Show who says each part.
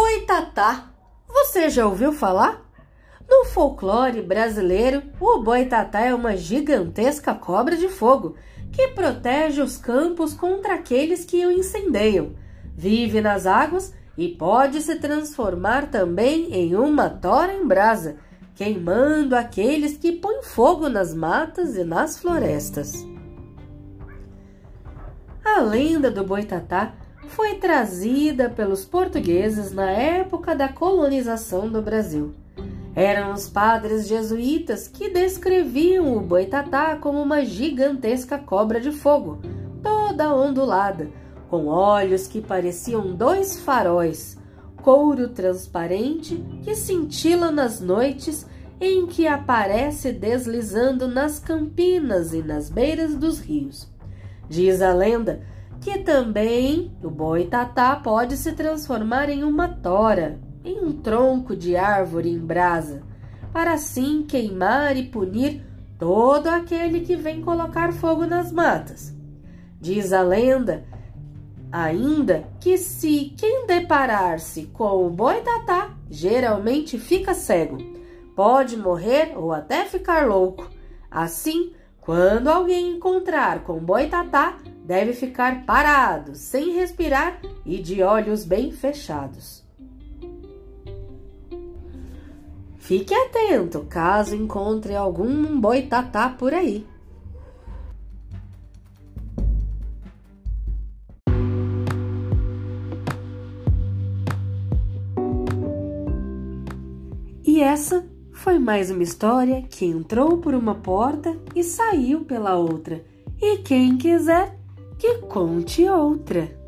Speaker 1: Boitatá. Você já ouviu falar? No folclore brasileiro, o boitatá é uma gigantesca cobra de fogo que protege os campos contra aqueles que o incendeiam. Vive nas águas e pode se transformar também em uma tora em brasa, queimando aqueles que põem fogo nas matas e nas florestas. A lenda do boitatá foi trazida pelos portugueses na época da colonização do Brasil. Eram os padres jesuítas que descreviam o boitatá como uma gigantesca cobra de fogo, toda ondulada, com olhos que pareciam dois faróis, couro transparente que cintila nas noites em que aparece deslizando nas campinas e nas beiras dos rios. Diz a lenda que também o boitatá pode se transformar em uma tora, em um tronco de árvore em brasa, para assim queimar e punir todo aquele que vem colocar fogo nas matas. Diz a lenda ainda que se quem deparar-se com o boitatá geralmente fica cego, pode morrer ou até ficar louco. Assim, quando alguém encontrar com boitatá, deve ficar parado, sem respirar e de olhos bem fechados. Fique atento caso encontre algum boitatá por aí. E essa foi mais uma história que entrou por uma porta e saiu pela outra. E quem quiser que conte outra.